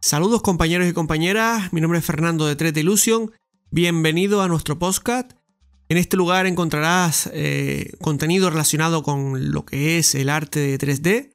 Saludos compañeros y compañeras, mi nombre es Fernando de 3D Illusion, bienvenido a nuestro podcast. En este lugar encontrarás eh, contenido relacionado con lo que es el arte de 3D,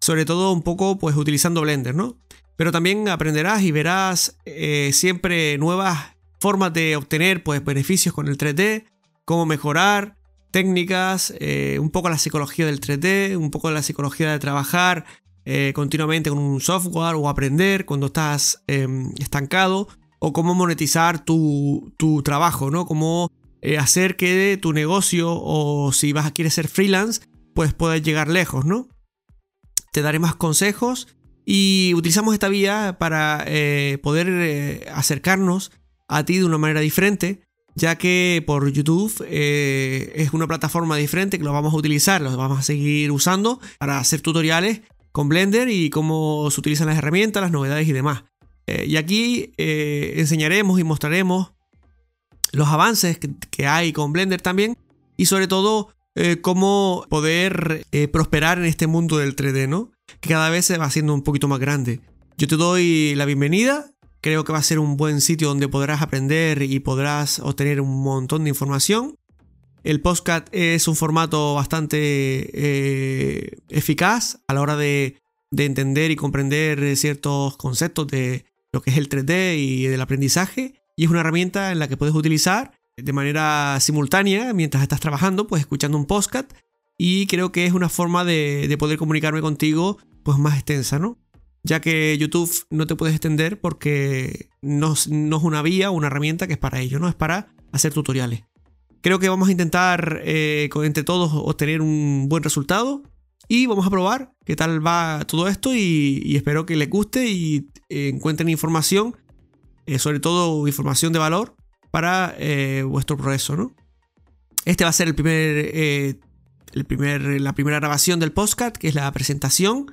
sobre todo un poco pues utilizando Blender, ¿no? Pero también aprenderás y verás eh, siempre nuevas formas de obtener pues beneficios con el 3D, cómo mejorar, técnicas, eh, un poco la psicología del 3D, un poco la psicología de trabajar eh, continuamente con un software o aprender cuando estás em, estancado o cómo monetizar tu, trabajo, ¿no? Cómo eh, hacer que tu negocio o si vas a querer ser freelance, pues puedas llegar lejos, ¿no? Te daré más consejos y utilizamos esta vía para poder acercarnos a ti de una manera diferente ya que por YouTube eh, es una plataforma diferente que lo vamos a utilizar, lo vamos a seguir usando para hacer tutoriales con Blender y cómo se utilizan las herramientas, las novedades y demás. Eh, y aquí eh, enseñaremos y mostraremos los avances que, hay con Blender también y sobre todo cómo poder prosperar en este mundo del 3D, ¿no? Que cada vez se va haciendo un poquito más grande. Yo te doy la bienvenida Creo que va a ser un buen sitio donde podrás aprender y podrás obtener un montón de información. El podcast es un formato bastante eh, eficaz a la hora de, entender y comprender ciertos conceptos de lo que es el 3D y del aprendizaje. Y es una herramienta en la que puedes utilizar de manera simultánea mientras estás trabajando, pues escuchando un podcast. Y creo que es una forma de, de poder comunicarme contigo pues más extensa, ¿no? ya que YouTube no te puedes extender porque no, es una vía una herramienta que es para ello, no es para hacer tutoriales. Creo que vamos a intentar eh, entre todos obtener un buen resultado y vamos a probar qué tal va todo esto y, espero que les guste y eh, encuentren información, eh, sobre todo información de valor para vuestro progreso, ¿no? Este va a ser el primer, el primer, la primera grabación del podcast, que es la presentación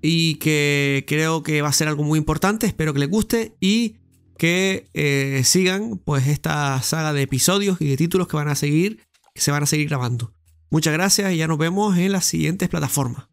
y que creo que va a ser algo muy importante. Espero que les guste y que eh, sigan pues esta saga de episodios y de títulos que van a seguir, que se van a seguir grabando. Muchas gracias y ya nos vemos en las siguientes plataformas.